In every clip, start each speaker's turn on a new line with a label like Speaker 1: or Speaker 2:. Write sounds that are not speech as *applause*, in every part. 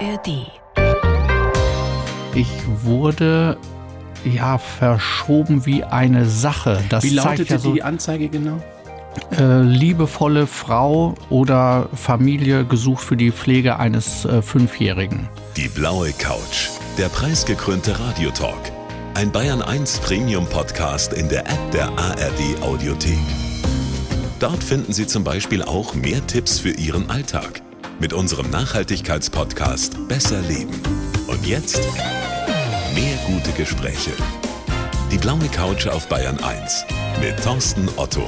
Speaker 1: ARD.
Speaker 2: Ich wurde ja verschoben wie eine Sache. Das
Speaker 3: Wie lautete
Speaker 2: ja so,
Speaker 3: die Anzeige genau?
Speaker 2: äh, liebevolle Frau oder Familie gesucht für die Pflege eines äh, Fünfjährigen.
Speaker 4: Die blaue Couch, der preisgekrönte Radiotalk. Ein Bayern 1 Premium Podcast in der App der ARD Audiothek. Dort finden Sie zum Beispiel auch mehr Tipps für Ihren Alltag mit unserem Nachhaltigkeitspodcast Besser Leben. Und jetzt mehr gute Gespräche. Die blaue Couch auf Bayern 1 mit Thorsten Otto.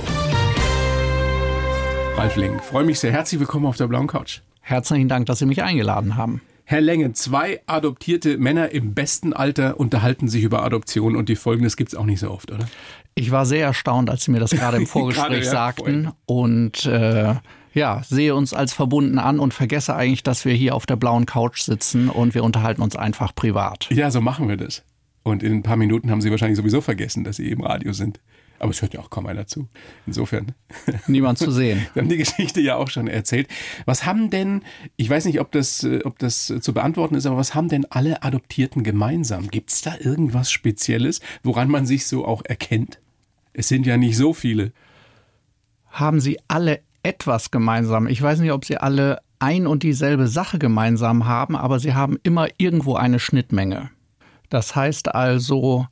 Speaker 3: Ralf Lengen, freue mich sehr. Herzlich willkommen auf der blauen Couch.
Speaker 2: Herzlichen Dank, dass Sie mich eingeladen haben.
Speaker 3: Herr Lengen, zwei adoptierte Männer im besten Alter unterhalten sich über Adoption und die Folgen, das gibt es auch nicht so oft, oder?
Speaker 2: Ich war sehr erstaunt, als Sie mir das *laughs* gerade im Vorgespräch
Speaker 3: Gerade, ja,
Speaker 2: sagten und äh, ja, sehe uns als verbunden an und vergesse eigentlich, dass wir hier auf der blauen Couch sitzen und wir unterhalten uns einfach privat.
Speaker 3: Ja, so machen wir das. Und in ein paar Minuten haben Sie wahrscheinlich sowieso vergessen, dass Sie im Radio sind. Aber es hört ja auch kaum einer zu. Insofern. *laughs*
Speaker 2: Niemand zu sehen.
Speaker 3: Wir haben die Geschichte ja auch schon erzählt. Was haben denn, ich weiß nicht, ob das, äh, ob das äh, zu beantworten ist, aber was haben denn alle Adoptierten gemeinsam? Gibt es da irgendwas Spezielles, woran man sich so auch erkennt? Es sind ja nicht so viele.
Speaker 2: haben sie alle etwas gemeinsam. Ich weiß nicht, ob sie alle ein und dieselbe Sache gemeinsam haben, aber sie haben immer irgendwo eine Schnittmenge. Das heißt also,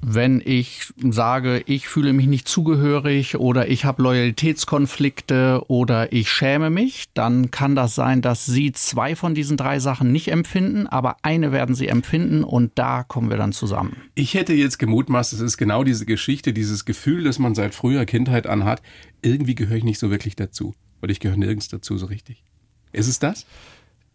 Speaker 2: wenn ich sage, ich fühle mich nicht zugehörig oder ich habe Loyalitätskonflikte oder ich schäme mich, dann kann das sein, dass Sie zwei von diesen drei Sachen nicht empfinden, aber eine werden Sie empfinden und da kommen wir dann zusammen.
Speaker 3: Ich hätte jetzt gemutmaßt, es ist genau diese Geschichte, dieses Gefühl, das man seit früher Kindheit an hat. Irgendwie gehöre ich nicht so wirklich dazu. Oder ich gehöre nirgends dazu so richtig. Ist es das?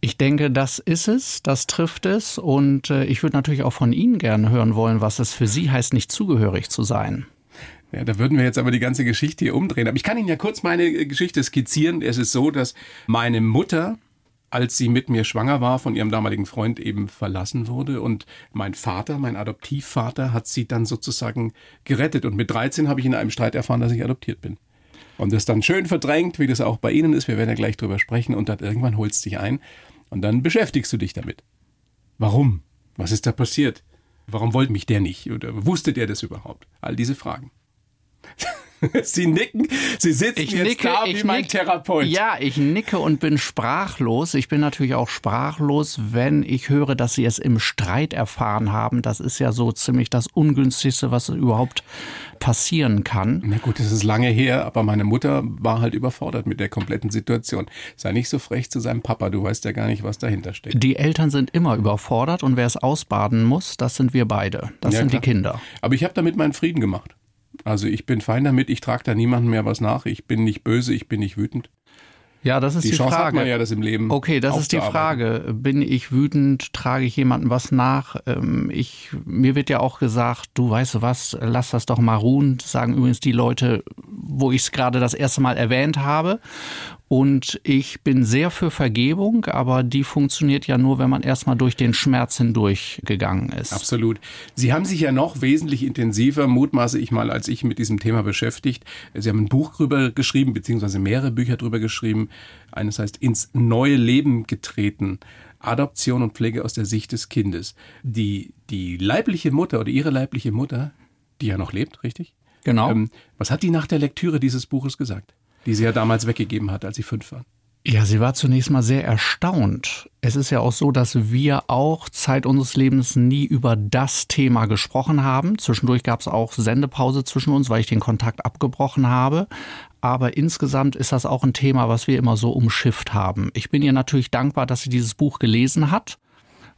Speaker 2: Ich denke, das ist es, das trifft es und äh, ich würde natürlich auch von Ihnen gerne hören wollen, was es für Sie heißt, nicht zugehörig zu sein.
Speaker 3: Ja, da würden wir jetzt aber die ganze Geschichte hier umdrehen. Aber ich kann Ihnen ja kurz meine äh, Geschichte skizzieren. Es ist so, dass meine Mutter, als sie mit mir schwanger war, von ihrem damaligen Freund eben verlassen wurde. Und mein Vater, mein Adoptivvater, hat sie dann sozusagen gerettet. Und mit 13 habe ich in einem Streit erfahren, dass ich adoptiert bin. Und das dann schön verdrängt, wie das auch bei Ihnen ist. Wir werden ja gleich drüber sprechen. Und dann irgendwann holst dich ein. Und dann beschäftigst du dich damit. Warum? Was ist da passiert? Warum wollte mich der nicht? Oder wusste der das überhaupt? All diese Fragen. *laughs* Sie nicken, Sie sitzen
Speaker 2: Ich
Speaker 3: jetzt
Speaker 2: nicke,
Speaker 3: da wie
Speaker 2: ich
Speaker 3: mein
Speaker 2: nick-
Speaker 3: Therapeut.
Speaker 2: Ja, ich nicke und bin sprachlos. Ich bin natürlich auch sprachlos, wenn ich höre, dass Sie es im Streit erfahren haben. Das ist ja so ziemlich das Ungünstigste, was überhaupt passieren kann.
Speaker 3: Na gut, das ist lange her, aber meine Mutter war halt überfordert mit der kompletten Situation. Sei nicht so frech zu seinem Papa, du weißt ja gar nicht, was dahinter steckt.
Speaker 2: Die Eltern sind immer überfordert und wer es ausbaden muss, das sind wir beide. Das
Speaker 3: Ja,
Speaker 2: sind
Speaker 3: klar.
Speaker 2: die Kinder.
Speaker 3: Aber ich habe damit meinen Frieden gemacht. Also ich bin fein damit, ich trage da niemandem mehr was nach, ich bin nicht böse, ich bin nicht wütend.
Speaker 2: Ja, das ist
Speaker 3: Die,
Speaker 2: die,
Speaker 3: Chance
Speaker 2: Frage.
Speaker 3: hat man ja, das im Leben
Speaker 2: Okay, das ist die. Frage. Bin ich wütend? Trage ich jemandem was nach? Ähm, Ich, mir wird ja auch gesagt, du weißt du was, lass das doch mal ruhen. Sagen übrigens die Leute, wo ich es gerade das erste Mal erwähnt habe. Und ich bin sehr für Vergebung, aber die funktioniert ja nur, wenn man erstmal durch den Schmerz hindurchgegangen ist.
Speaker 3: Absolut. Sie haben sich ja noch wesentlich intensiver, mutmaße ich mal, als ich mit diesem Thema beschäftigt. Sie haben ein Buch drüber geschrieben, beziehungsweise mehrere Bücher drüber geschrieben. Eines heißt Ins neue Leben getreten. Adoption und Pflege aus der Sicht des Kindes. Die, die leibliche Mutter oder ihre leibliche Mutter, die ja noch lebt, richtig?
Speaker 2: Genau.
Speaker 3: Ähm, was hat die nach der Lektüre dieses Buches gesagt? Die sie ja damals weggegeben hat, als sie fünf war.
Speaker 2: Ja, sie war zunächst mal sehr erstaunt. Es ist ja auch so, dass wir auch Zeit unseres Lebens nie über das Thema gesprochen haben. Zwischendurch gab es auch Sendepause zwischen uns, weil ich den Kontakt abgebrochen habe. Aber insgesamt ist das auch ein Thema, was wir immer so umschifft haben. Ich bin ihr natürlich dankbar, dass sie dieses Buch gelesen hat.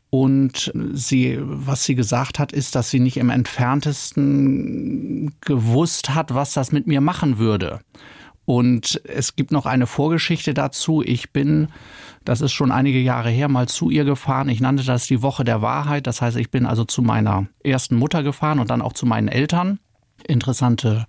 Speaker 2: Und sie, was sie gesagt hat, ist, dass sie nicht im entferntesten gewusst hat, was das mit mir machen würde. Und es gibt noch eine Vorgeschichte dazu. Ich bin, das ist schon einige Jahre her, mal zu ihr gefahren. Ich nannte das die Woche der Wahrheit. Das heißt, ich bin also zu meiner ersten Mutter gefahren und dann auch zu meinen Eltern. Interessante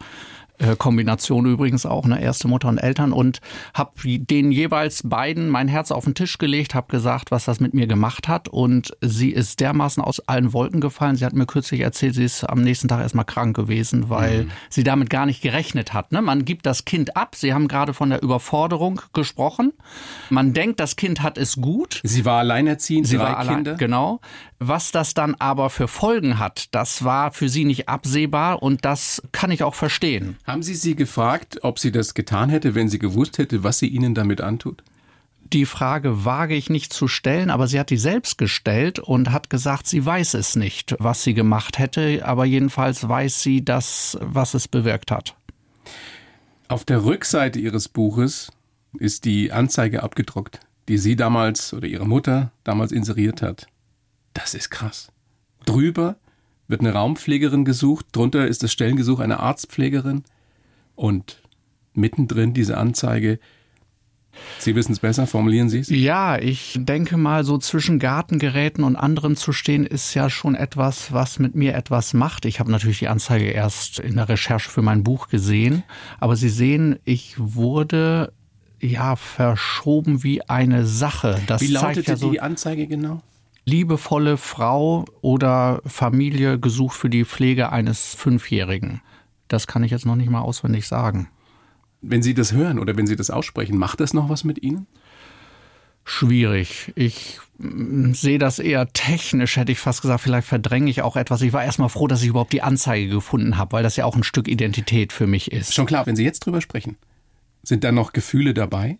Speaker 2: Kombination übrigens auch, ne? erste Mutter und Eltern und habe denen jeweils beiden mein Herz auf den Tisch gelegt, habe gesagt, was das mit mir gemacht hat und sie ist dermaßen aus allen Wolken gefallen. Sie hat mir kürzlich erzählt, sie ist am nächsten Tag erstmal krank gewesen, weil mhm. sie damit gar nicht gerechnet hat. Ne? Man gibt das Kind ab. Sie haben gerade von der Überforderung gesprochen. Man denkt, das Kind hat es gut.
Speaker 3: Sie war alleinerziehend,
Speaker 2: sie war Kinder. Allein, genau. Was das dann aber für Folgen hat, das war für sie nicht absehbar und das kann ich auch verstehen.
Speaker 3: Haben Sie sie gefragt, ob sie das getan hätte, wenn sie gewusst hätte, was sie Ihnen damit antut?
Speaker 2: Die Frage wage ich nicht zu stellen, aber sie hat die selbst gestellt und hat gesagt, sie weiß es nicht, was sie gemacht hätte, aber jedenfalls weiß sie das, was es bewirkt hat.
Speaker 3: Auf der Rückseite ihres Buches ist die Anzeige abgedruckt, die sie damals oder ihre Mutter damals inseriert hat. Das ist krass. Drüber wird eine Raumpflegerin gesucht, drunter ist das Stellengesuch einer Arztpflegerin und mittendrin diese Anzeige. Sie wissen es besser, formulieren Sie es?
Speaker 2: Ja, ich denke mal, so zwischen Gartengeräten und anderen zu stehen, ist ja schon etwas, was mit mir etwas macht. Ich habe natürlich die Anzeige erst in der Recherche für mein Buch gesehen, aber Sie sehen, ich wurde ja verschoben wie eine Sache.
Speaker 3: Das wie lautete ja so, die Anzeige genau?
Speaker 2: Liebevolle Frau oder Familie gesucht für die Pflege eines Fünfjährigen. Das kann ich jetzt noch nicht mal auswendig sagen.
Speaker 3: Wenn Sie das hören oder wenn Sie das aussprechen, macht das noch was mit Ihnen?
Speaker 2: Schwierig. Ich mm, sehe das eher technisch, hätte ich fast gesagt. Vielleicht verdränge ich auch etwas. Ich war erstmal froh, dass ich überhaupt die Anzeige gefunden habe, weil das ja auch ein Stück Identität für mich ist.
Speaker 3: Schon klar, wenn Sie jetzt drüber sprechen, sind da noch Gefühle dabei?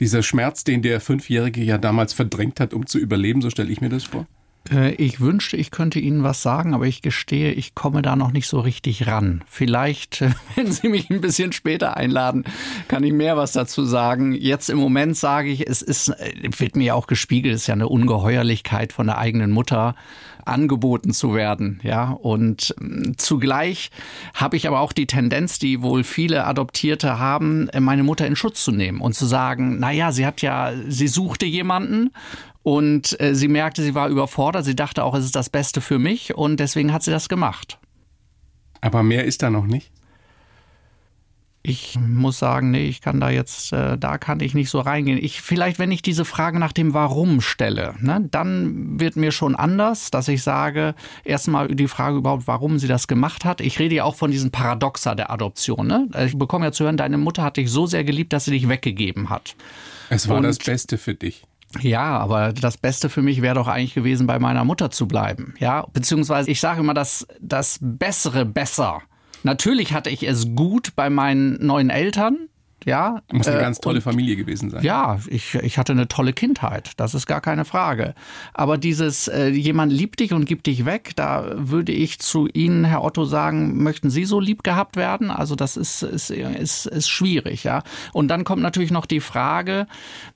Speaker 3: Dieser Schmerz, den der Fünfjährige ja damals verdrängt hat, um zu überleben, so stelle ich mir das vor?
Speaker 2: Äh, ich wünschte, ich könnte Ihnen was sagen, aber ich gestehe, ich komme da noch nicht so richtig ran. Vielleicht, *laughs* wenn Sie mich ein bisschen später einladen, kann ich mehr was dazu sagen. Jetzt im Moment sage ich, es ist, äh, wird mir auch gespiegelt, es ist ja eine Ungeheuerlichkeit von der eigenen Mutter angeboten zu werden, ja. Und ähm, zugleich habe ich aber auch die Tendenz, die wohl viele Adoptierte haben, meine Mutter in Schutz zu nehmen und zu sagen, na ja, sie hat ja, sie suchte jemanden und äh, sie merkte, sie war überfordert. Sie dachte auch, es ist das Beste für mich und deswegen hat sie das gemacht.
Speaker 3: Aber mehr ist da noch nicht?
Speaker 2: Ich muss sagen, nee, ich kann da jetzt, äh, da kann ich nicht so reingehen. Ich vielleicht, wenn ich diese Frage nach dem Warum stelle, ne, dann wird mir schon anders, dass ich sage, erstmal die Frage überhaupt, warum sie das gemacht hat. Ich rede ja auch von diesen Paradoxa der Adoption. Ne? Ich bekomme ja zu hören, deine Mutter hat dich so sehr geliebt, dass sie dich weggegeben hat.
Speaker 3: Es war Und das Beste für dich.
Speaker 2: Ja, aber das Beste für mich wäre doch eigentlich gewesen, bei meiner Mutter zu bleiben. Ja, beziehungsweise ich sage immer, dass das Bessere besser. Natürlich hatte ich es gut bei meinen neuen Eltern, ja,
Speaker 3: Muss eine äh, ganz tolle und, Familie gewesen sein.
Speaker 2: Ja, ich, ich hatte eine tolle Kindheit, das ist gar keine Frage. Aber dieses, äh, jemand liebt dich und gibt dich weg, da würde ich zu Ihnen, Herr Otto, sagen, möchten Sie so lieb gehabt werden? Also das ist, ist, ist, ist schwierig, ja. Und dann kommt natürlich noch die Frage,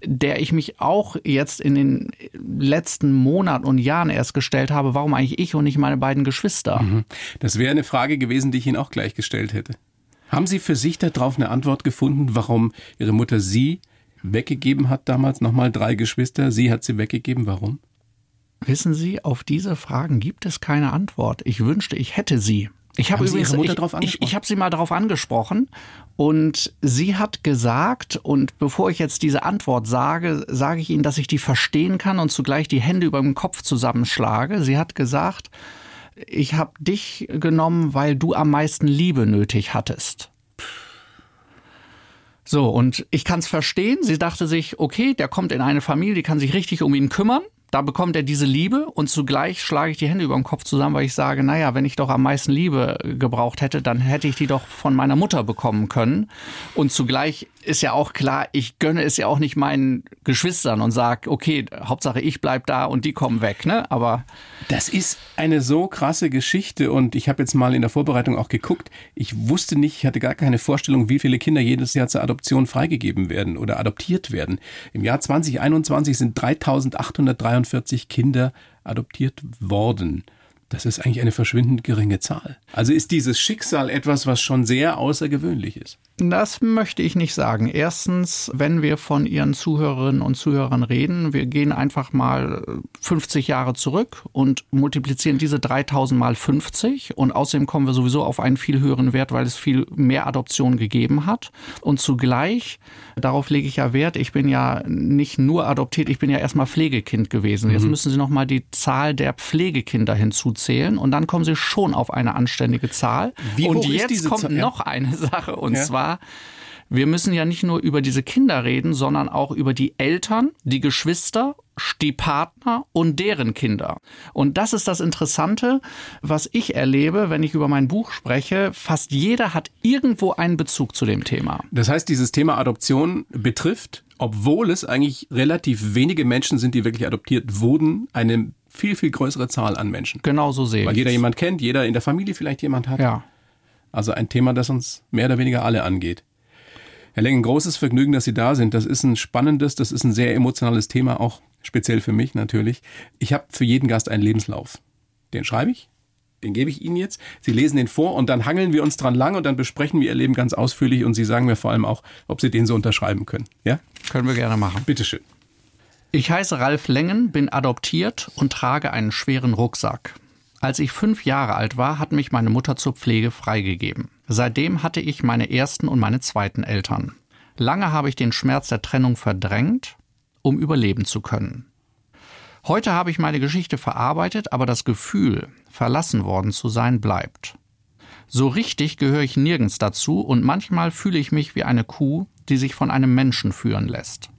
Speaker 2: der ich mich auch jetzt in den letzten Monaten und Jahren erst gestellt habe, warum eigentlich ich und nicht meine beiden Geschwister? Mhm.
Speaker 3: Das wäre eine Frage gewesen, die ich Ihnen auch gleich gestellt hätte. Haben Sie für sich darauf eine Antwort gefunden, warum Ihre Mutter Sie weggegeben hat damals? Nochmal drei Geschwister, sie hat sie weggegeben. Warum?
Speaker 2: Wissen Sie, auf diese Fragen gibt es keine Antwort. Ich wünschte, ich hätte sie. Ich habe übrigens, Ihre Mutter ich, drauf ich, ich habe sie mal darauf angesprochen und sie hat gesagt, und bevor ich jetzt diese Antwort sage, sage ich Ihnen, dass ich die verstehen kann und zugleich die Hände über dem Kopf zusammenschlage. Sie hat gesagt, ich habe dich genommen, weil du am meisten Liebe nötig hattest. So, und ich kann es verstehen. Sie dachte sich, okay, der kommt in eine Familie, die kann sich richtig um ihn kümmern. Da bekommt er diese Liebe und zugleich schlage ich die Hände über den Kopf zusammen, weil ich sage, naja, wenn ich doch am meisten Liebe gebraucht hätte, dann hätte ich die doch von meiner Mutter bekommen können. Und zugleich ist ja auch klar, ich gönne es ja auch nicht meinen Geschwistern und sage, okay, Hauptsache ich bleib da und die kommen weg, ne? Aber
Speaker 3: das ist eine so krasse Geschichte und ich habe jetzt mal in der Vorbereitung auch geguckt. Ich wusste nicht, ich hatte gar keine Vorstellung, wie viele Kinder jedes Jahr zur Adoption freigegeben werden oder adoptiert werden. Im Jahr 2021 sind 3843 Kinder adoptiert worden. Das ist eigentlich eine verschwindend geringe Zahl. Also ist dieses Schicksal etwas, was schon sehr außergewöhnlich ist.
Speaker 2: Das möchte ich nicht sagen. Erstens, wenn wir von Ihren Zuhörerinnen und Zuhörern reden, wir gehen einfach mal 50 Jahre zurück und multiplizieren diese 3000 mal 50 und außerdem kommen wir sowieso auf einen viel höheren Wert, weil es viel mehr Adoptionen gegeben hat. Und zugleich, darauf lege ich ja Wert, ich bin ja nicht nur adoptiert, ich bin ja erstmal Pflegekind gewesen. Jetzt mhm. müssen Sie nochmal die Zahl der Pflegekinder hinzuzählen und dann kommen Sie schon auf eine anständige Zahl.
Speaker 3: Wie
Speaker 2: und
Speaker 3: jetzt
Speaker 2: kommt
Speaker 3: Zahl?
Speaker 2: noch eine *laughs* Sache und ja. zwar war, wir müssen ja nicht nur über diese Kinder reden, sondern auch über die Eltern, die Geschwister, die Partner und deren Kinder. Und das ist das Interessante, was ich erlebe, wenn ich über mein Buch spreche. Fast jeder hat irgendwo einen Bezug zu dem Thema.
Speaker 3: Das heißt, dieses Thema Adoption betrifft, obwohl es eigentlich relativ wenige Menschen sind, die wirklich adoptiert wurden, eine viel, viel größere Zahl an Menschen.
Speaker 2: Genau so sehe ich.
Speaker 3: Weil jeder jemand kennt, jeder in der Familie vielleicht jemand hat.
Speaker 2: Ja.
Speaker 3: Also ein Thema, das uns mehr oder weniger alle angeht. Herr Leng, ein großes Vergnügen, dass Sie da sind. Das ist ein spannendes, das ist ein sehr emotionales Thema, auch speziell für mich natürlich. Ich habe für jeden Gast einen Lebenslauf. Den schreibe ich, den gebe ich Ihnen jetzt. Sie lesen den vor und dann hangeln wir uns dran lang und dann besprechen wir Ihr Leben ganz ausführlich und Sie sagen mir vor allem auch, ob Sie den so unterschreiben können. Ja?
Speaker 2: Können wir gerne machen.
Speaker 3: Bitteschön.
Speaker 2: Ich heiße Ralf Lengen, bin adoptiert und trage einen schweren Rucksack. Als ich fünf Jahre alt war, hat mich meine Mutter zur Pflege freigegeben. Seitdem hatte ich meine ersten und meine zweiten Eltern. Lange habe ich den Schmerz der Trennung verdrängt, um überleben zu können. Heute habe ich meine Geschichte verarbeitet, aber das Gefühl, verlassen worden zu sein, bleibt. So richtig gehöre ich nirgends dazu und manchmal fühle ich mich wie eine Kuh, die sich von einem Menschen führen lässt.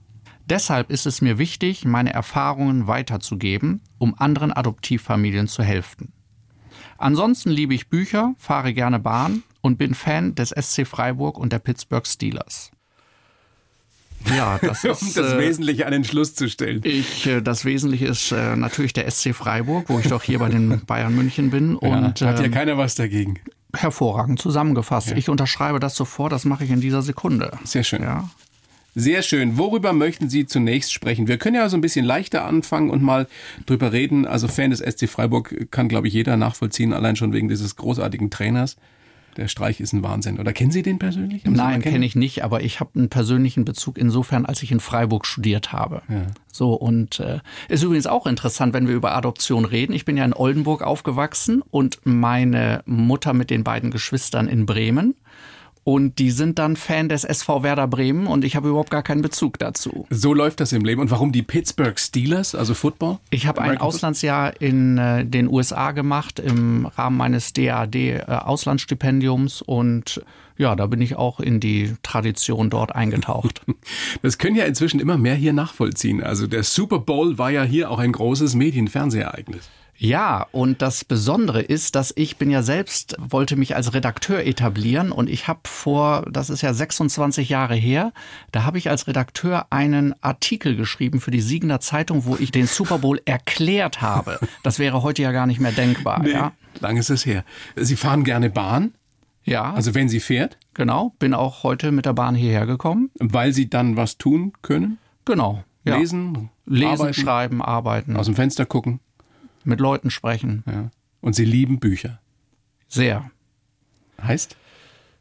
Speaker 2: Deshalb ist es mir wichtig, meine Erfahrungen weiterzugeben, um anderen Adoptivfamilien zu helfen. Ansonsten liebe ich Bücher, fahre gerne Bahn und bin Fan des SC Freiburg und der Pittsburgh Steelers.
Speaker 3: Ja, das *laughs* ist um das äh, Wesentliche an den Schluss zu stellen.
Speaker 2: Ich, äh, das Wesentliche ist äh, natürlich der SC Freiburg, wo ich doch hier bei den *laughs* Bayern München bin.
Speaker 3: Ja, und hat ja ähm, keiner was dagegen.
Speaker 2: Hervorragend zusammengefasst. Ja. Ich unterschreibe das sofort. Das mache ich in dieser Sekunde.
Speaker 3: Sehr schön. Ja. Sehr schön. Worüber möchten Sie zunächst sprechen? Wir können ja so ein bisschen leichter anfangen und mal drüber reden. Also Fan des SC Freiburg kann, glaube ich, jeder nachvollziehen, allein schon wegen dieses großartigen Trainers. Der Streich ist ein Wahnsinn. Oder kennen Sie den persönlich?
Speaker 2: Haben Nein, kenne ich nicht, aber ich habe einen persönlichen Bezug insofern, als ich in Freiburg studiert habe. Ja. So, und äh, ist übrigens auch interessant, wenn wir über Adoption reden. Ich bin ja in Oldenburg aufgewachsen und meine Mutter mit den beiden Geschwistern in Bremen. Und die sind dann Fan des SV Werder Bremen und ich habe überhaupt gar keinen Bezug dazu.
Speaker 3: So läuft das im Leben. Und warum die Pittsburgh Steelers, also Football?
Speaker 2: Ich habe ein Auslandsjahr in äh, den USA gemacht im Rahmen meines DAD-Auslandsstipendiums äh, und ja, da bin ich auch in die Tradition dort eingetaucht. *laughs*
Speaker 3: Das können ja inzwischen immer mehr hier nachvollziehen. Also der Super Bowl war ja hier auch ein großes Medien-Fernsehereignis.
Speaker 2: Ja, und das Besondere ist, dass ich bin ja selbst, wollte mich als Redakteur etablieren und ich habe vor, das ist ja 26 Jahre her, da habe ich als Redakteur einen Artikel geschrieben für die Siegener Zeitung, wo ich den Super Bowl erklärt habe. Das wäre heute ja gar nicht mehr denkbar. Nee, ja?
Speaker 3: Lang ist es her. Sie fahren gerne Bahn?
Speaker 2: Ja.
Speaker 3: Also wenn sie fährt?
Speaker 2: Genau, bin auch heute mit der Bahn hierher gekommen.
Speaker 3: Weil Sie dann was tun können?
Speaker 2: Genau.
Speaker 3: Ja. Lesen?
Speaker 2: Lesen, arbeiten, schreiben, arbeiten.
Speaker 3: Aus dem Fenster gucken?
Speaker 2: Mit Leuten sprechen.
Speaker 3: Ja. Und Sie lieben Bücher.
Speaker 2: Sehr.
Speaker 3: Heißt?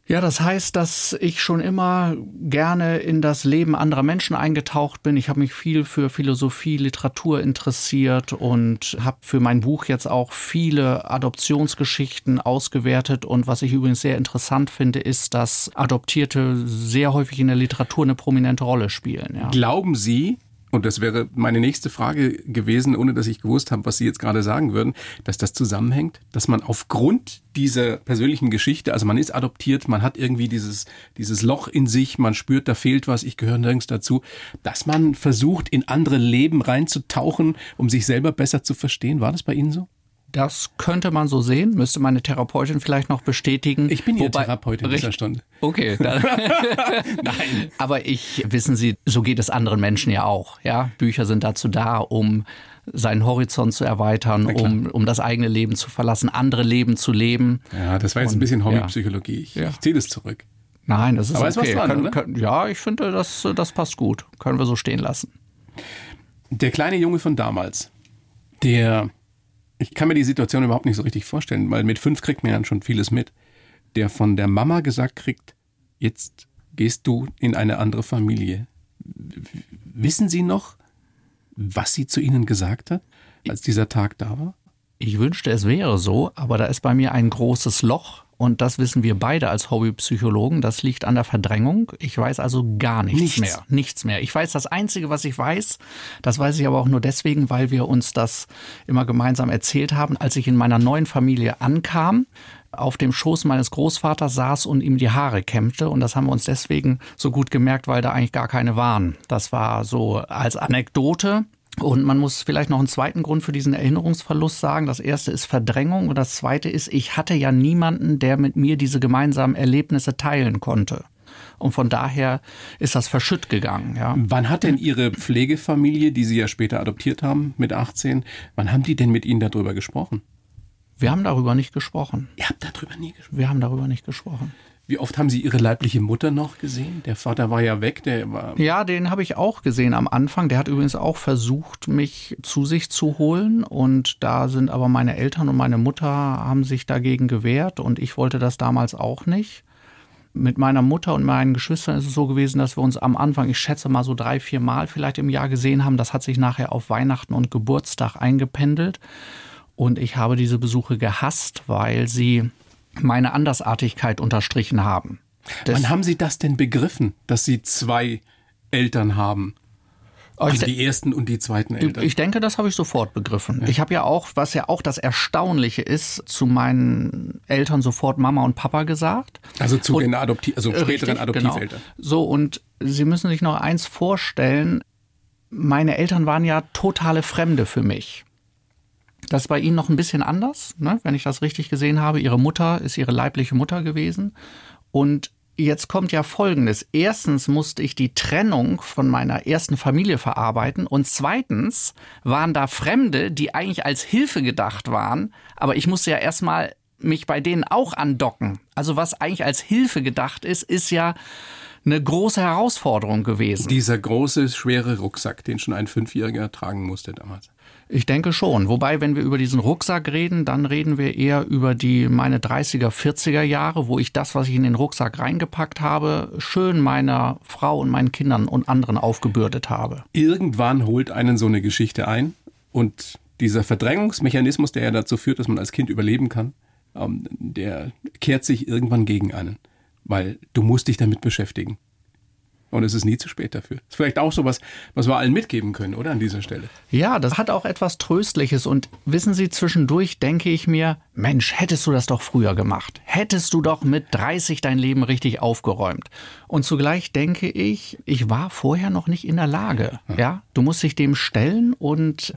Speaker 2: Ja, das heißt, dass ich schon immer gerne in das Leben anderer Menschen eingetaucht bin. Ich habe mich viel für Philosophie, Literatur interessiert und habe für mein Buch jetzt auch viele Adoptionsgeschichten ausgewertet. Und was ich übrigens sehr interessant finde, ist, dass Adoptierte sehr häufig in der Literatur eine prominente Rolle spielen.
Speaker 3: Ja. Glauben Sie, und das wäre meine nächste Frage gewesen, ohne dass ich gewusst habe, was Sie jetzt gerade sagen würden, dass das zusammenhängt, dass man aufgrund dieser persönlichen Geschichte, also man ist adoptiert, man hat irgendwie dieses, dieses Loch in sich, man spürt, da fehlt was, ich gehöre nirgends dazu, dass man versucht, in andere Leben reinzutauchen, um sich selber besser zu verstehen. War das bei Ihnen so?
Speaker 2: Das könnte man so sehen, müsste meine Therapeutin vielleicht noch bestätigen.
Speaker 3: Ich bin Ihr Therapeutin in dieser Stunde.
Speaker 2: Okay. *laughs* Nein. Aber ich, wissen Sie, so geht es anderen Menschen ja auch. Ja, Bücher sind dazu da, um seinen Horizont zu erweitern, um, um das eigene Leben zu verlassen, andere Leben zu leben.
Speaker 3: Ja, das war jetzt Und, ein bisschen Hobbypsychologie. Ich, ja. ich ziehe das zurück.
Speaker 2: Nein, das ist
Speaker 3: Aber
Speaker 2: okay.
Speaker 3: Ist was dran, können,
Speaker 2: können, ja, ich finde, das, das passt gut. Können wir so stehen lassen.
Speaker 3: Der kleine Junge von damals, der ich kann mir die Situation überhaupt nicht so richtig vorstellen, weil mit fünf kriegt man ja schon vieles mit. Der von der Mama gesagt kriegt, Jetzt gehst du in eine andere Familie. Wissen Sie noch, was sie zu Ihnen gesagt hat, als dieser Tag da war?
Speaker 2: Ich wünschte, es wäre so, aber da ist bei mir ein großes Loch und das wissen wir beide als Hobbypsychologen. Das liegt an der Verdrängung. Ich weiß also gar nichts, nichts, mehr. Nichts mehr. Ich weiß das Einzige, was ich weiß. Das weiß ich aber auch nur deswegen, weil wir uns das immer gemeinsam erzählt haben. Als ich in meiner neuen Familie ankam, auf dem Schoß meines Großvaters saß und ihm die Haare kämmte. Und das haben wir uns deswegen so gut gemerkt, weil da eigentlich gar keine waren. Das war so als Anekdote. Und man muss vielleicht noch einen zweiten Grund für diesen Erinnerungsverlust sagen. Das erste ist Verdrängung und das zweite ist, ich hatte ja niemanden, der mit mir diese gemeinsamen Erlebnisse teilen konnte. Und von daher ist das verschütt gegangen. Ja.
Speaker 3: Wann hat denn Ihre Pflegefamilie, die Sie ja später adoptiert haben mit 18, wann haben die denn mit Ihnen darüber gesprochen?
Speaker 2: Wir haben darüber nicht gesprochen.
Speaker 3: Ihr habt darüber nie gesprochen?
Speaker 2: Wir haben darüber nicht gesprochen.
Speaker 3: Wie oft haben Sie Ihre leibliche Mutter noch gesehen? Der Vater war ja weg, der war.
Speaker 2: Ja, den habe ich auch gesehen am Anfang. Der hat übrigens auch versucht, mich zu sich zu holen. Und da sind aber meine Eltern und meine Mutter haben sich dagegen gewehrt und ich wollte das damals auch nicht. Mit meiner Mutter und meinen Geschwistern ist es so gewesen, dass wir uns am Anfang, ich schätze mal so drei, vier Mal vielleicht im Jahr gesehen haben. Das hat sich nachher auf Weihnachten und Geburtstag eingependelt. Und ich habe diese Besuche gehasst, weil sie meine Andersartigkeit unterstrichen haben.
Speaker 3: Das Wann haben Sie das denn begriffen, dass Sie zwei Eltern haben? Also die ersten und die zweiten Eltern.
Speaker 2: Ich denke, das habe ich sofort begriffen. Ja. Ich habe ja auch, was ja auch das Erstaunliche ist, zu meinen Eltern sofort Mama und Papa gesagt.
Speaker 3: Also zu und, den Adoptiv, also späteren richtig, Adoptiveltern.
Speaker 2: Genau. So und Sie müssen sich noch eins vorstellen: Meine Eltern waren ja totale Fremde für mich. Das ist bei Ihnen noch ein bisschen anders, ne? wenn ich das richtig gesehen habe. Ihre Mutter ist Ihre leibliche Mutter gewesen. Und jetzt kommt ja Folgendes. Erstens musste ich die Trennung von meiner ersten Familie verarbeiten. Und zweitens waren da Fremde, die eigentlich als Hilfe gedacht waren. Aber ich musste ja erstmal mich bei denen auch andocken. Also was eigentlich als Hilfe gedacht ist, ist ja eine große Herausforderung gewesen.
Speaker 3: Dieser große, schwere Rucksack, den schon ein Fünfjähriger tragen musste damals.
Speaker 2: Ich denke schon. Wobei, wenn wir über diesen Rucksack reden, dann reden wir eher über die meine 30er, 40er Jahre, wo ich das, was ich in den Rucksack reingepackt habe, schön meiner Frau und meinen Kindern und anderen aufgebürdet habe.
Speaker 3: Irgendwann holt einen so eine Geschichte ein und dieser Verdrängungsmechanismus, der ja dazu führt, dass man als Kind überleben kann, ähm, der kehrt sich irgendwann gegen einen, weil du musst dich damit beschäftigen. Und es ist nie zu spät dafür. Das ist vielleicht auch so was, was wir allen mitgeben können, oder an dieser Stelle?
Speaker 2: Ja, das hat auch etwas Tröstliches. Und wissen Sie, zwischendurch denke ich mir, Mensch, hättest du das doch früher gemacht. Hättest du doch mit 30 dein Leben richtig aufgeräumt. Und zugleich denke ich, ich war vorher noch nicht in der Lage. Ja, du musst dich dem stellen und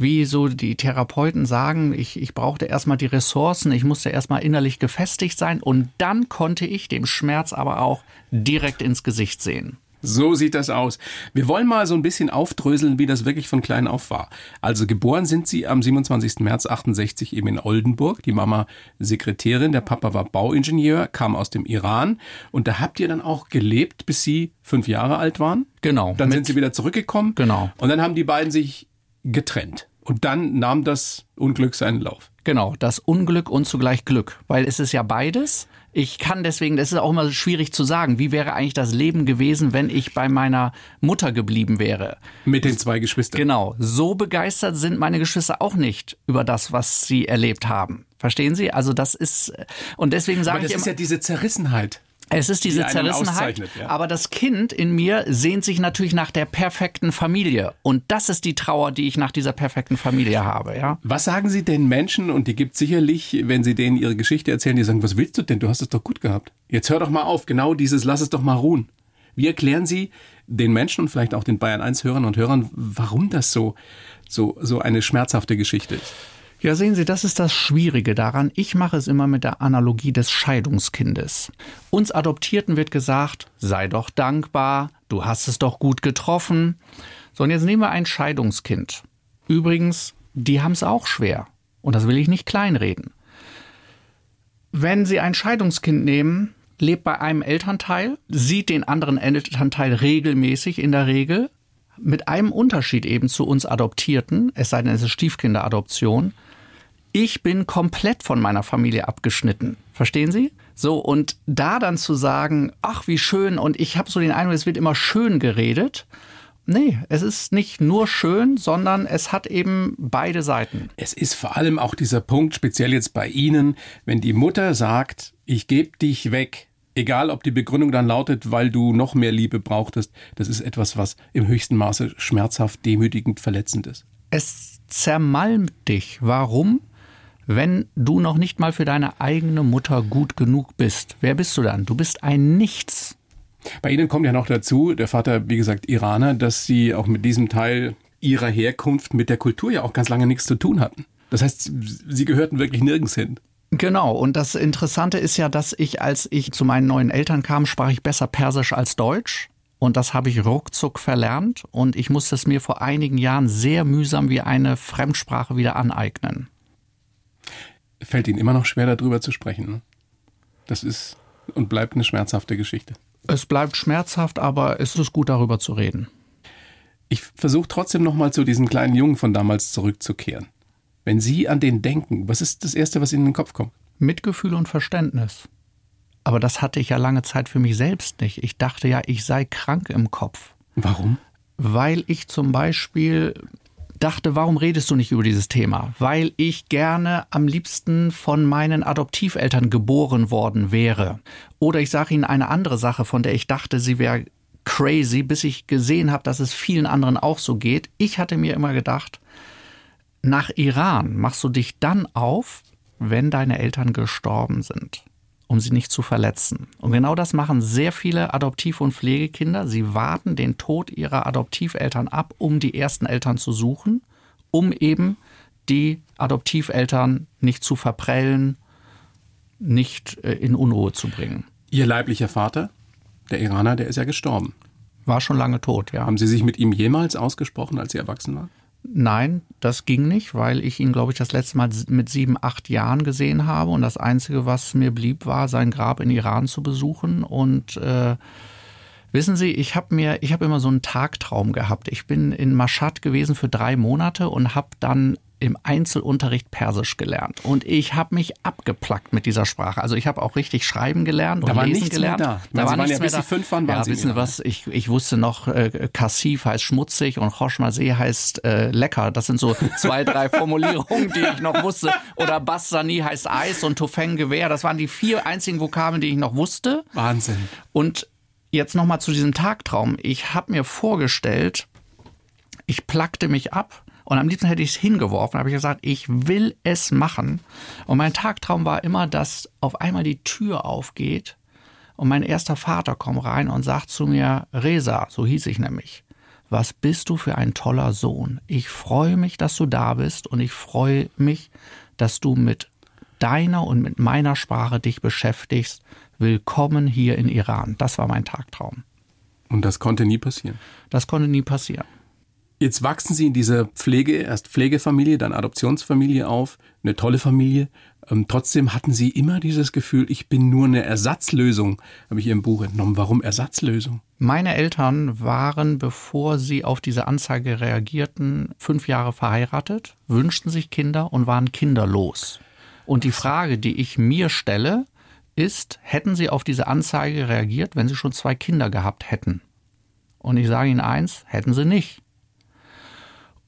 Speaker 2: wie so die Therapeuten sagen, ich, ich brauchte erstmal die Ressourcen, ich musste erstmal innerlich gefestigt sein und dann konnte ich dem Schmerz aber auch direkt ins Gesicht sehen.
Speaker 3: So sieht das aus. Wir wollen mal so ein bisschen aufdröseln, wie das wirklich von klein auf war. Also geboren sind sie am 27. März 68 eben in Oldenburg. Die Mama Sekretärin, der Papa war Bauingenieur, kam aus dem Iran. Und da habt ihr dann auch gelebt, bis sie fünf Jahre alt waren?
Speaker 2: Genau.
Speaker 3: Dann sind sie wieder zurückgekommen.
Speaker 2: Genau.
Speaker 3: Und dann haben die beiden sich getrennt. Und dann nahm das Unglück seinen Lauf.
Speaker 2: Genau, das Unglück und zugleich Glück, weil es ist ja beides. Ich kann deswegen, das ist auch immer schwierig zu sagen, wie wäre eigentlich das Leben gewesen, wenn ich bei meiner Mutter geblieben wäre.
Speaker 3: Mit den zwei Geschwistern.
Speaker 2: Genau, so begeistert sind meine Geschwister auch nicht über das, was sie erlebt haben. Verstehen Sie? Also das ist und deswegen sage
Speaker 3: ich
Speaker 2: immer,
Speaker 3: das ist ja diese Zerrissenheit.
Speaker 2: Es ist diese die Zerrissenheit, ja. aber das Kind in mir sehnt sich natürlich nach der perfekten Familie und das ist die Trauer, die ich nach dieser perfekten Familie habe, ja.
Speaker 3: Was sagen Sie den Menschen und die gibt sicherlich, wenn Sie denen ihre Geschichte erzählen, die sagen, was willst du denn? Du hast es doch gut gehabt. Jetzt hör doch mal auf, genau dieses lass es doch mal ruhen. Wie erklären Sie den Menschen und vielleicht auch den Bayern 1 Hörern und Hörern, warum das so so so eine schmerzhafte Geschichte ist?
Speaker 2: Ja, sehen Sie, das ist das Schwierige daran. Ich mache es immer mit der Analogie des Scheidungskindes. Uns Adoptierten wird gesagt, sei doch dankbar, du hast es doch gut getroffen. So, und jetzt nehmen wir ein Scheidungskind. Übrigens, die haben es auch schwer. Und das will ich nicht kleinreden. Wenn Sie ein Scheidungskind nehmen, lebt bei einem Elternteil, sieht den anderen Elternteil regelmäßig in der Regel, mit einem Unterschied eben zu uns Adoptierten, es sei denn, es ist Stiefkinderadoption, ich bin komplett von meiner Familie abgeschnitten. Verstehen Sie? So, und da dann zu sagen, ach, wie schön, und ich habe so den Eindruck, es wird immer schön geredet. Nee, es ist nicht nur schön, sondern es hat eben beide Seiten.
Speaker 3: Es ist vor allem auch dieser Punkt, speziell jetzt bei Ihnen, wenn die Mutter sagt, ich gebe dich weg, egal ob die Begründung dann lautet, weil du noch mehr Liebe brauchtest, das ist etwas, was im höchsten Maße schmerzhaft, demütigend, verletzend ist.
Speaker 2: Es zermalmt dich. Warum? Wenn du noch nicht mal für deine eigene Mutter gut genug bist. Wer bist du dann? Du bist ein Nichts.
Speaker 3: Bei Ihnen kommt ja noch dazu, der Vater, wie gesagt, Iraner, dass Sie auch mit diesem Teil Ihrer Herkunft mit der Kultur ja auch ganz lange nichts zu tun hatten. Das heißt, Sie gehörten wirklich nirgends hin.
Speaker 2: Genau, und das Interessante ist ja, dass ich, als ich zu meinen neuen Eltern kam, sprach ich besser Persisch als Deutsch. Und das habe ich ruckzuck verlernt und ich musste es mir vor einigen Jahren sehr mühsam wie eine Fremdsprache wieder aneignen
Speaker 3: fällt Ihnen immer noch schwer, darüber zu sprechen. Das ist und bleibt eine schmerzhafte Geschichte.
Speaker 2: Es bleibt schmerzhaft, aber es ist gut, darüber zu reden.
Speaker 3: Ich versuche trotzdem nochmal zu diesem kleinen Jungen von damals zurückzukehren. Wenn Sie an den denken, was ist das Erste, was Ihnen in den Kopf kommt?
Speaker 2: Mitgefühl und Verständnis. Aber das hatte ich ja lange Zeit für mich selbst nicht. Ich dachte ja, ich sei krank im Kopf.
Speaker 3: Warum?
Speaker 2: Weil ich zum Beispiel dachte, warum redest du nicht über dieses Thema? Weil ich gerne am liebsten von meinen Adoptiveltern geboren worden wäre. Oder ich sage Ihnen eine andere Sache, von der ich dachte, sie wäre crazy, bis ich gesehen habe, dass es vielen anderen auch so geht. Ich hatte mir immer gedacht, nach Iran machst du dich dann auf, wenn deine Eltern gestorben sind um sie nicht zu verletzen. Und genau das machen sehr viele Adoptiv- und Pflegekinder. Sie warten den Tod ihrer Adoptiveltern ab, um die ersten Eltern zu suchen, um eben die Adoptiveltern nicht zu verprellen, nicht äh, in Unruhe zu bringen.
Speaker 3: Ihr leiblicher Vater, der Iraner, der ist ja gestorben.
Speaker 2: War schon lange tot, ja.
Speaker 3: Haben Sie sich mit ihm jemals ausgesprochen, als Sie erwachsen waren?
Speaker 2: Nein, das ging nicht, weil ich ihn, glaube ich, das letzte Mal mit sieben, acht Jahren gesehen habe. Und das Einzige, was mir blieb, war, sein Grab in Iran zu besuchen. Und äh, wissen Sie, ich habe mir, ich habe immer so einen Tagtraum gehabt. Ich bin in Mashhad gewesen für drei Monate und habe dann im Einzelunterricht Persisch gelernt und ich habe mich abgeplackt mit dieser Sprache. Also ich habe auch richtig schreiben gelernt und
Speaker 3: da war
Speaker 2: lesen gelernt.
Speaker 3: Mehr da. da war nichts ja, bis Sie fünf waren, waren
Speaker 2: ja,
Speaker 3: Sie
Speaker 2: wissen was? Ich, ich wusste noch, äh, Kassif heißt schmutzig und Choschmasee heißt äh, lecker. Das sind so zwei, drei *laughs* Formulierungen, die ich noch wusste. Oder Bassani heißt Eis und Tufeng Gewehr. Das waren die vier einzigen Vokabeln, die ich noch wusste.
Speaker 3: Wahnsinn.
Speaker 2: Und jetzt nochmal zu diesem Tagtraum. Ich habe mir vorgestellt, ich plackte mich ab und am liebsten hätte ich es hingeworfen, habe ich gesagt, ich will es machen. Und mein Tagtraum war immer, dass auf einmal die Tür aufgeht und mein erster Vater kommt rein und sagt zu mir, Resa, so hieß ich nämlich, was bist du für ein toller Sohn? Ich freue mich, dass du da bist und ich freue mich, dass du mit deiner und mit meiner Sprache dich beschäftigst. Willkommen hier in Iran. Das war mein Tagtraum.
Speaker 3: Und das konnte nie passieren?
Speaker 2: Das konnte nie passieren.
Speaker 3: Jetzt wachsen Sie in dieser Pflege, erst Pflegefamilie, dann Adoptionsfamilie auf, eine tolle Familie. Ähm, trotzdem hatten Sie immer dieses Gefühl, ich bin nur eine Ersatzlösung, habe ich Ihrem Buch entnommen. Warum Ersatzlösung?
Speaker 2: Meine Eltern waren, bevor sie auf diese Anzeige reagierten, fünf Jahre verheiratet, wünschten sich Kinder und waren kinderlos. Und die Frage, die ich mir stelle, ist, hätten sie auf diese Anzeige reagiert, wenn sie schon zwei Kinder gehabt hätten? Und ich sage Ihnen eins, hätten sie nicht.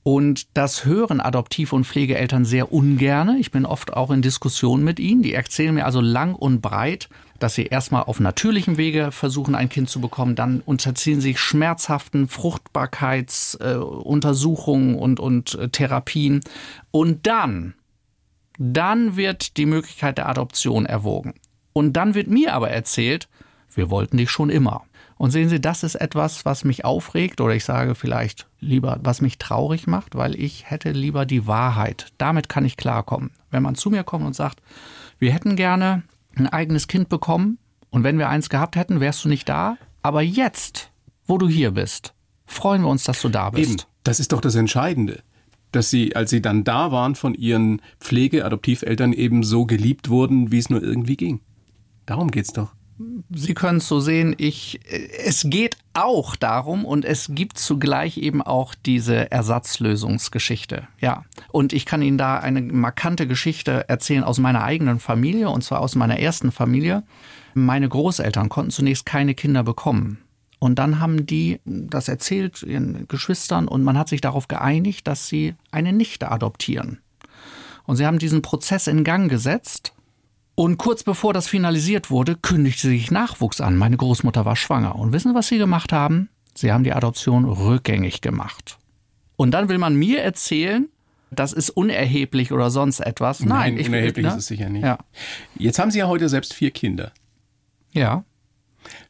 Speaker 2: Und das hören Adoptiv- und Pflegeeltern sehr ungerne. Ich bin oft auch in Diskussionen mit ihnen. Die erzählen mir also lang und breit, dass sie erstmal auf natürlichem Wege versuchen, ein Kind zu bekommen. Dann unterziehen sich schmerzhaften Fruchtbarkeitsuntersuchungen äh, und, und äh, Therapien. Und dann, dann wird die Möglichkeit der Adoption erwogen. Und dann wird mir aber erzählt, wir wollten dich schon immer. Und sehen Sie, das ist etwas, was mich aufregt oder ich sage vielleicht lieber, was mich traurig macht, weil ich hätte lieber die Wahrheit. Damit kann ich klarkommen. Wenn man zu mir kommt und sagt, wir hätten gerne ein eigenes Kind bekommen und wenn wir eins gehabt hätten, wärst du nicht da. Aber jetzt, wo du hier bist, freuen wir uns, dass du da bist. Eben,
Speaker 3: das ist doch das Entscheidende dass sie, als sie dann da waren, von ihren Pflege-Adoptiveltern eben so geliebt wurden, wie es nur irgendwie ging. Darum geht's doch
Speaker 2: Sie können es so sehen, ich, es geht auch darum und es gibt zugleich eben auch diese Ersatzlösungsgeschichte. Ja. Und ich kann Ihnen da eine markante Geschichte erzählen aus meiner eigenen Familie und zwar aus meiner ersten Familie. Meine Großeltern konnten zunächst keine Kinder bekommen. Und dann haben die das erzählt ihren Geschwistern und man hat sich darauf geeinigt, dass sie eine Nichte adoptieren. Und sie haben diesen Prozess in Gang gesetzt und kurz bevor das finalisiert wurde, kündigte sich Nachwuchs an. Meine Großmutter war schwanger. Und wissen Sie, was Sie gemacht haben? Sie haben die Adoption rückgängig gemacht. Und dann will man mir erzählen, das ist unerheblich oder sonst etwas.
Speaker 3: Nein, Nein unerheblich ne? ist es sicher nicht. Ja. Jetzt haben Sie ja heute selbst vier Kinder.
Speaker 2: Ja.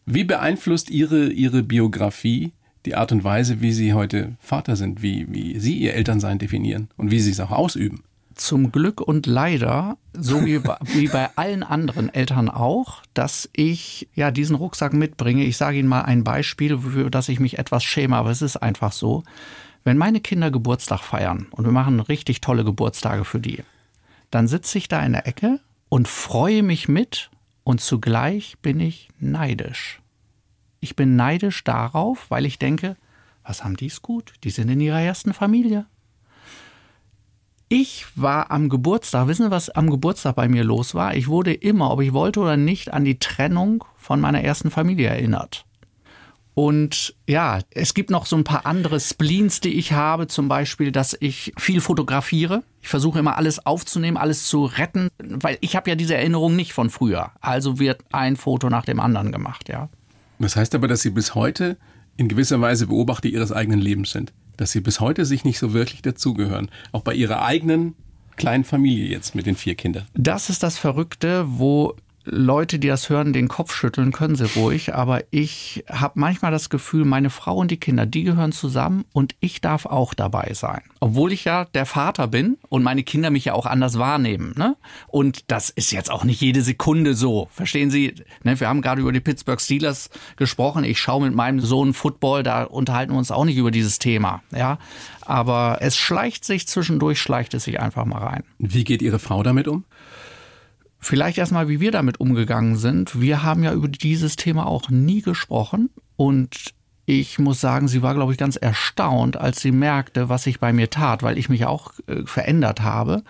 Speaker 3: Wie beeinflusst Ihre, Ihre Biografie die Art und Weise, wie Sie heute Vater sind, wie, wie Sie Ihr Elternsein definieren und wie Sie es auch ausüben?
Speaker 2: Zum Glück und leider, so wie, *laughs* wie bei allen anderen Eltern auch, dass ich ja diesen Rucksack mitbringe. Ich sage Ihnen mal ein Beispiel, für das ich mich etwas schäme, aber es ist einfach so. Wenn meine Kinder Geburtstag feiern und wir machen richtig tolle Geburtstage für die, dann sitze ich da in der Ecke und freue mich mit und zugleich bin ich neidisch. Ich bin neidisch darauf, weil ich denke, was haben die es gut? Die sind in ihrer ersten Familie. Ich war am Geburtstag, wissen Sie, was am Geburtstag bei mir los war? Ich wurde immer, ob ich wollte oder nicht, an die Trennung von meiner ersten Familie erinnert. Und ja, es gibt noch so ein paar andere Spleens, die ich habe. Zum Beispiel, dass ich viel fotografiere. Ich versuche immer alles aufzunehmen, alles zu retten, weil ich habe ja diese Erinnerung nicht von früher. Also wird ein Foto nach dem anderen gemacht, ja.
Speaker 3: Das heißt aber, dass Sie bis heute in gewisser Weise Beobachter Ihres eigenen Lebens sind dass sie bis heute sich nicht so wirklich dazugehören. Auch bei ihrer eigenen kleinen Familie jetzt mit den vier Kindern.
Speaker 2: Das ist das Verrückte, wo Leute, die das hören, den Kopf schütteln, können sie ruhig. Aber ich habe manchmal das Gefühl, meine Frau und die Kinder, die gehören zusammen und ich darf auch dabei sein. Obwohl ich ja der Vater bin und meine Kinder mich ja auch anders wahrnehmen. Ne? Und das ist jetzt auch nicht jede Sekunde so. Verstehen Sie? Ne, wir haben gerade über die Pittsburgh Steelers gesprochen. Ich schaue mit meinem Sohn Football, da unterhalten wir uns auch nicht über dieses Thema. Ja, aber es schleicht sich zwischendurch, schleicht es sich einfach mal rein.
Speaker 3: Wie geht Ihre Frau damit um?
Speaker 2: Vielleicht erstmal, wie wir damit umgegangen sind. Wir haben ja über dieses Thema auch nie gesprochen und ich muss sagen, sie war, glaube ich, ganz erstaunt, als sie merkte, was sich bei mir tat, weil ich mich auch äh, verändert habe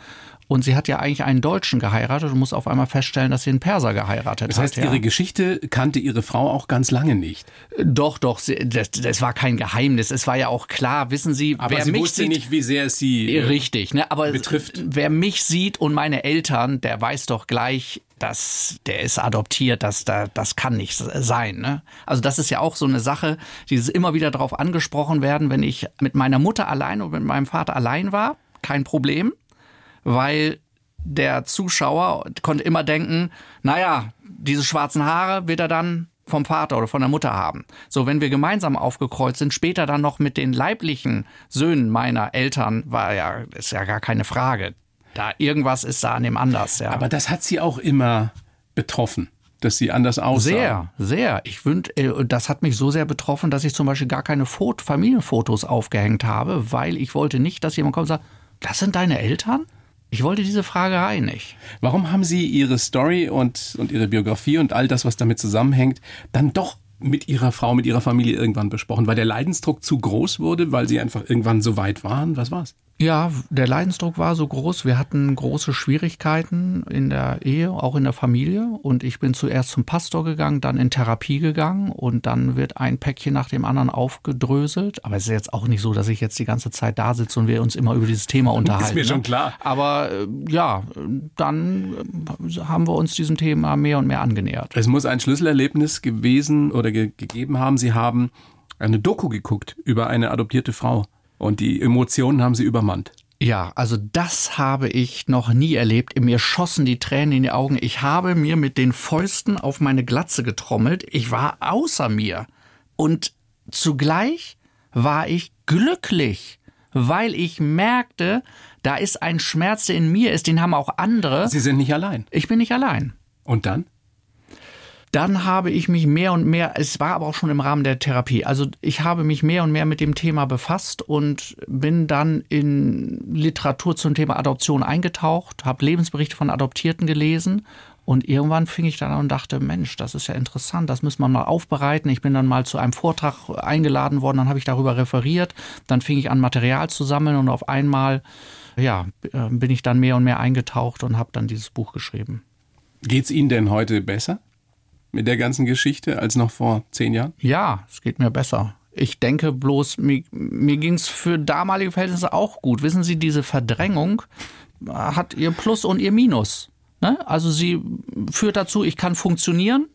Speaker 2: und sie hat ja eigentlich einen Deutschen geheiratet und muss auf einmal feststellen, dass sie einen Perser geheiratet hat.
Speaker 3: Das heißt,
Speaker 2: hat,
Speaker 3: ja. ihre Geschichte kannte ihre Frau auch ganz lange nicht.
Speaker 2: Doch, doch, das, das war kein Geheimnis. Es war ja auch klar, wissen Sie,
Speaker 3: aber wer sie mich wusste sieht, nicht, wie sehr es sie
Speaker 2: äh, richtig, ne? Aber betrifft. wer mich sieht und meine Eltern, der weiß doch gleich, dass der ist adoptiert, das, das kann nicht sein. Ne? Also das ist ja auch so eine Sache, dieses immer wieder darauf angesprochen werden, wenn ich mit meiner Mutter allein und mit meinem Vater allein war, kein Problem weil der Zuschauer konnte immer denken, naja, diese schwarzen Haare wird er dann vom Vater oder von der Mutter haben. So, wenn wir gemeinsam aufgekreuzt sind, später dann noch mit den leiblichen Söhnen meiner Eltern, war ja, ist ja gar keine Frage. Da irgendwas ist da an dem anders, ja.
Speaker 3: Aber das hat sie auch immer betroffen dass sie anders aussehen.
Speaker 2: Sehr, sehr. Ich wünsche, äh, das hat mich so sehr betroffen, dass ich zum Beispiel gar keine Foto, Familienfotos aufgehängt habe, weil ich wollte nicht, dass jemand kommt und sagt, das sind deine Eltern? Ich wollte diese Fragerei nicht.
Speaker 3: Warum haben Sie Ihre Story und, und Ihre Biografie und all das, was damit zusammenhängt, dann doch mit Ihrer Frau, mit Ihrer Familie irgendwann besprochen? Weil der Leidensdruck zu groß wurde, weil Sie einfach irgendwann so weit waren? Was war's?
Speaker 2: Ja, der Leidensdruck war so groß. Wir hatten große Schwierigkeiten in der Ehe, auch in der Familie. Und ich bin zuerst zum Pastor gegangen, dann in Therapie gegangen und dann wird ein Päckchen nach dem anderen aufgedröselt. Aber es ist jetzt auch nicht so, dass ich jetzt die ganze Zeit da sitze und wir uns immer über dieses Thema unterhalten. *laughs* Ist
Speaker 3: mir schon ne? klar.
Speaker 2: Aber äh, ja, dann äh, haben wir uns diesem Thema mehr und mehr angenähert.
Speaker 3: Es muss ein Schlüsselerlebnis gewesen oder ge gegeben haben. Sie haben eine Doku geguckt über eine adoptierte Frau. Und die Emotionen haben sie übermannt.
Speaker 2: Ja, also das habe ich noch nie erlebt. Mir schossen die Tränen in die Augen. Ich habe mir mit den Fäusten auf meine Glatze getrommelt. Ich war außer mir. Und zugleich war ich glücklich, weil ich merkte, da ist ein Schmerz, der in mir ist, den haben auch andere.
Speaker 3: Sie sind nicht allein.
Speaker 2: Ich bin nicht allein.
Speaker 3: Und dann?
Speaker 2: Dann habe ich mich mehr und mehr, es war aber auch schon im Rahmen der Therapie, also ich habe mich mehr und mehr mit dem Thema befasst und bin dann in Literatur zum Thema Adoption eingetaucht, habe Lebensberichte von Adoptierten gelesen Und irgendwann fing ich dann an und dachte, Mensch, das ist ja interessant, das müssen wir mal aufbereiten. Ich bin dann mal zu einem Vortrag eingeladen worden, dann habe ich darüber referiert, dann fing ich an, Material zu sammeln und auf einmal, ja, äh, bin ich dann mehr und mehr eingetaucht und habe dann dieses Buch geschrieben.
Speaker 3: Geht's Ihnen denn heute besser mit der ganzen Geschichte als noch vor zehn Jahren?
Speaker 2: Ja, es geht mir besser. Ich denke bloß, mir, mir ging es für damalige Verhältnisse auch gut. Wissen Sie, diese Verdrängung hat ihr Plus und ihr Minus. Ne? Also sie führt dazu, ich kann funktionieren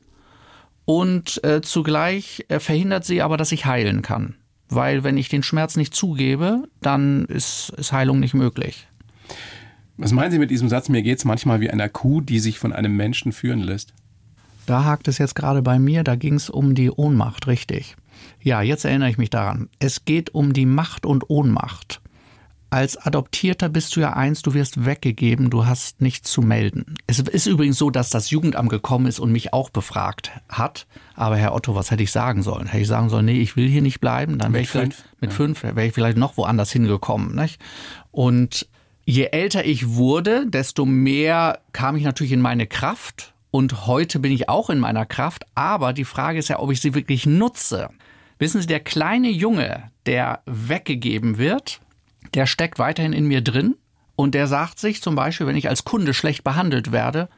Speaker 2: und äh, zugleich äh, verhindert sie aber, dass ich heilen kann. Weil wenn ich den Schmerz nicht zugebe, dann ist, ist Heilung nicht möglich.
Speaker 3: Was meinen Sie mit diesem Satz, mir geht es manchmal wie einer Kuh, die sich von einem Menschen führen lässt?
Speaker 2: Da hakt es jetzt gerade bei mir, da ging es um die Ohnmacht, richtig. Ja, jetzt erinnere ich mich daran. Es geht um die Macht und Ohnmacht. Als Adoptierter bist du ja eins, du wirst weggegeben, du hast nichts zu melden. Es ist übrigens so, dass das Jugendamt gekommen ist und mich auch befragt hat. Aber Herr Otto, was hätte ich sagen sollen? Hätte ich sagen sollen, nee, ich will hier nicht bleiben, dann wäre ich vielleicht mit ja. fünf, wäre ich vielleicht noch woanders hingekommen. Nicht? Und je älter ich wurde, desto mehr kam ich natürlich in meine Kraft. Und heute bin ich auch in meiner Kraft. Aber die Frage ist ja, ob ich sie wirklich nutze. Wissen Sie, der kleine Junge, der weggegeben wird, der steckt weiterhin in mir drin und der sagt sich zum Beispiel, wenn ich als Kunde schlecht behandelt werde,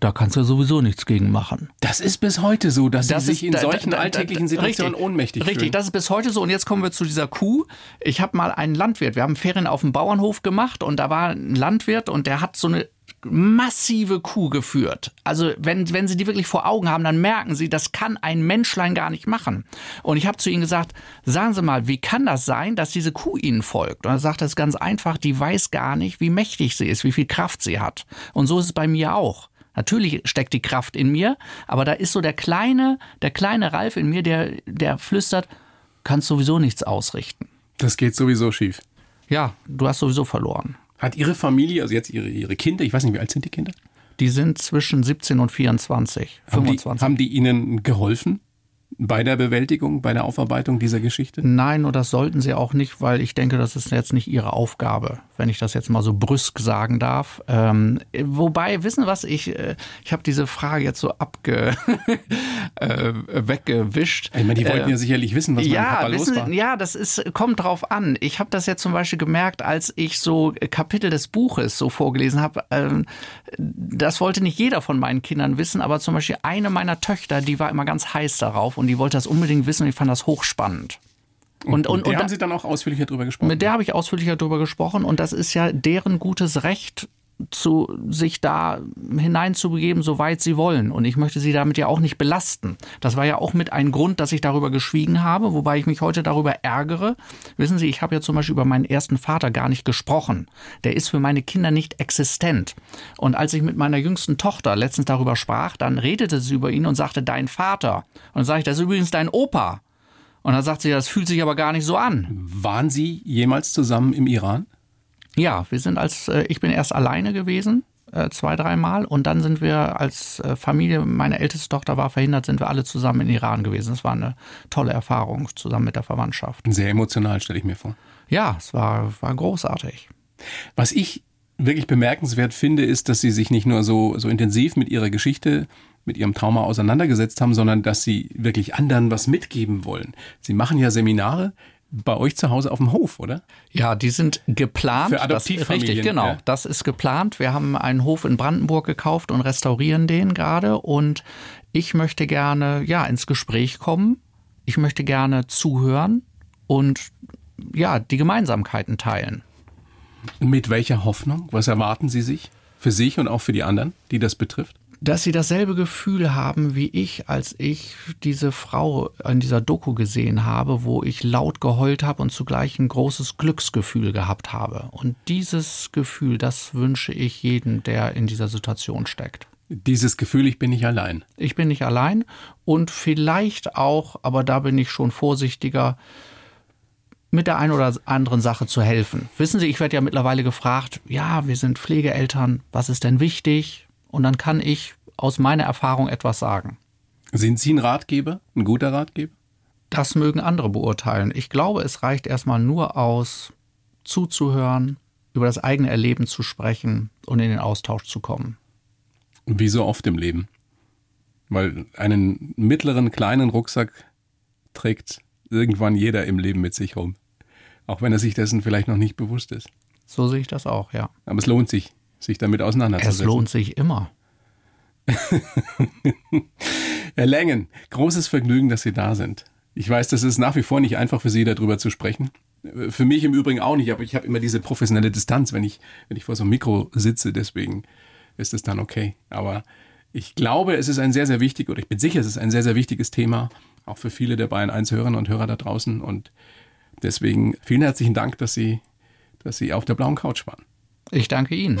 Speaker 2: da kannst du sowieso nichts gegen machen.
Speaker 3: Das ist bis heute so, dass das sie sich in da, solchen da, da, alltäglichen Situationen
Speaker 2: richtig,
Speaker 3: ohnmächtig
Speaker 2: richtig, fühlen. Richtig, das ist bis heute so. Und jetzt kommen wir zu dieser Kuh. Ich habe mal einen Landwirt, wir haben Ferien auf dem Bauernhof gemacht und da war ein Landwirt und der hat so eine massive Kuh geführt. Also wenn, wenn Sie die wirklich vor Augen haben, dann merken Sie, das kann ein Menschlein gar nicht machen. Und ich habe zu Ihnen gesagt, sagen Sie mal, wie kann das sein, dass diese Kuh Ihnen folgt? Und er sagt, das ganz einfach, die weiß gar nicht, wie mächtig sie ist, wie viel Kraft sie hat. Und so ist es bei mir auch. Natürlich steckt die Kraft in mir, aber da ist so der kleine, der kleine Ralf in mir, der, der flüstert, kannst sowieso nichts ausrichten.
Speaker 3: Das geht sowieso schief.
Speaker 2: Ja, du hast sowieso verloren.
Speaker 3: Hat Ihre Familie, also jetzt Ihre, Ihre Kinder, ich weiß nicht, wie alt sind die Kinder?
Speaker 2: Die sind zwischen 17 und 24,
Speaker 3: haben 25. Die, haben die Ihnen geholfen? Bei der Bewältigung, bei der Aufarbeitung dieser Geschichte?
Speaker 2: Nein, und das sollten sie auch nicht, weil ich denke, das ist jetzt nicht ihre Aufgabe, wenn ich das jetzt mal so brüsk sagen darf. Ähm, wobei, wissen was, ich, äh, ich habe diese Frage jetzt so abge *laughs* äh, weggewischt.
Speaker 3: Ich meine, die wollten äh, ja sicherlich wissen, was ja, Papa wissen, los war.
Speaker 2: Ja, das ist, kommt drauf an. Ich habe das jetzt zum Beispiel gemerkt, als ich so Kapitel des Buches so vorgelesen habe. Ähm, das wollte nicht jeder von meinen Kindern wissen, aber zum Beispiel eine meiner Töchter, die war immer ganz heiß darauf und die wollte das unbedingt wissen und ich fand das hochspannend.
Speaker 3: Und, und, und, und haben Sie dann auch ausführlicher darüber gesprochen?
Speaker 2: Mit der habe ich ausführlicher darüber gesprochen und das ist ja deren gutes Recht, zu sich da hineinzubegeben, soweit sie wollen. Und ich möchte sie damit ja auch nicht belasten. Das war ja auch mit ein Grund, dass ich darüber geschwiegen habe, wobei ich mich heute darüber ärgere. Wissen Sie, ich habe ja zum Beispiel über meinen ersten Vater gar nicht gesprochen. Der ist für meine Kinder nicht existent. Und als ich mit meiner jüngsten Tochter letztens darüber sprach, dann redete sie über ihn und sagte, dein Vater. Und dann sage ich, das ist übrigens dein Opa. Und dann sagt sie, das fühlt sich aber gar nicht so an.
Speaker 3: Waren Sie jemals zusammen im Iran?
Speaker 2: Ja, wir sind als, äh, ich bin erst alleine gewesen, äh, zwei, dreimal. Und dann sind wir als äh, Familie, meine älteste Tochter war verhindert, sind wir alle zusammen in Iran gewesen. Das war eine tolle Erfahrung, zusammen mit der Verwandtschaft.
Speaker 3: Sehr emotional, stelle ich mir vor.
Speaker 2: Ja, es war, war großartig.
Speaker 3: Was ich wirklich bemerkenswert finde, ist, dass Sie sich nicht nur so, so intensiv mit Ihrer Geschichte mit ihrem Trauma auseinandergesetzt haben, sondern dass sie wirklich anderen was mitgeben wollen. Sie machen ja Seminare, bei euch zu Hause auf dem Hof, oder?
Speaker 2: Ja, die sind geplant.
Speaker 3: Für Adoptivfamilien.
Speaker 2: Das, richtig, genau. Ja. Das ist geplant. Wir haben einen Hof in Brandenburg gekauft und restaurieren den gerade. Und ich möchte gerne, ja, ins Gespräch kommen. Ich möchte gerne zuhören und, ja, die Gemeinsamkeiten teilen.
Speaker 3: Mit welcher Hoffnung? Was erwarten Sie sich für sich und auch für die anderen, die das betrifft?
Speaker 2: Dass sie dasselbe Gefühl haben wie ich, als ich diese Frau in dieser Doku gesehen habe, wo ich laut geheult habe und zugleich ein großes Glücksgefühl gehabt habe. Und dieses Gefühl, das wünsche ich jedem, der in dieser Situation steckt.
Speaker 3: Dieses Gefühl, ich bin nicht allein.
Speaker 2: Ich bin nicht allein und vielleicht auch, aber da bin ich schon vorsichtiger, mit der einen oder anderen Sache zu helfen. Wissen Sie, ich werde ja mittlerweile gefragt, ja, wir sind Pflegeeltern, was ist denn wichtig? Und dann kann ich aus meiner Erfahrung etwas sagen.
Speaker 3: Sind Sie ein Ratgeber, ein guter Ratgeber?
Speaker 2: Das mögen andere beurteilen. Ich glaube, es reicht erstmal nur aus, zuzuhören, über das eigene Erleben zu sprechen und in den Austausch zu kommen.
Speaker 3: Wie so oft im Leben. Weil einen mittleren, kleinen Rucksack trägt irgendwann jeder im Leben mit sich rum. Auch wenn er sich dessen vielleicht noch nicht bewusst ist.
Speaker 2: So sehe ich das auch, ja.
Speaker 3: Aber es lohnt sich, sich damit auseinanderzusetzen.
Speaker 2: Es lohnt sich immer. *laughs*
Speaker 3: Herr Längen, großes Vergnügen, dass Sie da sind. Ich weiß, das ist nach wie vor nicht einfach für Sie, darüber zu sprechen. Für mich im Übrigen auch nicht, aber ich habe immer diese professionelle Distanz, wenn ich, wenn ich vor so einem Mikro sitze, deswegen ist es dann okay. Aber ich glaube, es ist ein sehr, sehr wichtig, oder ich bin sicher, es ist ein sehr, sehr wichtiges Thema, auch für viele der Bayern 1 Hörerinnen und Hörer da draußen. Und deswegen vielen herzlichen Dank, dass Sie, dass Sie auf der blauen Couch waren.
Speaker 2: Ich danke Ihnen.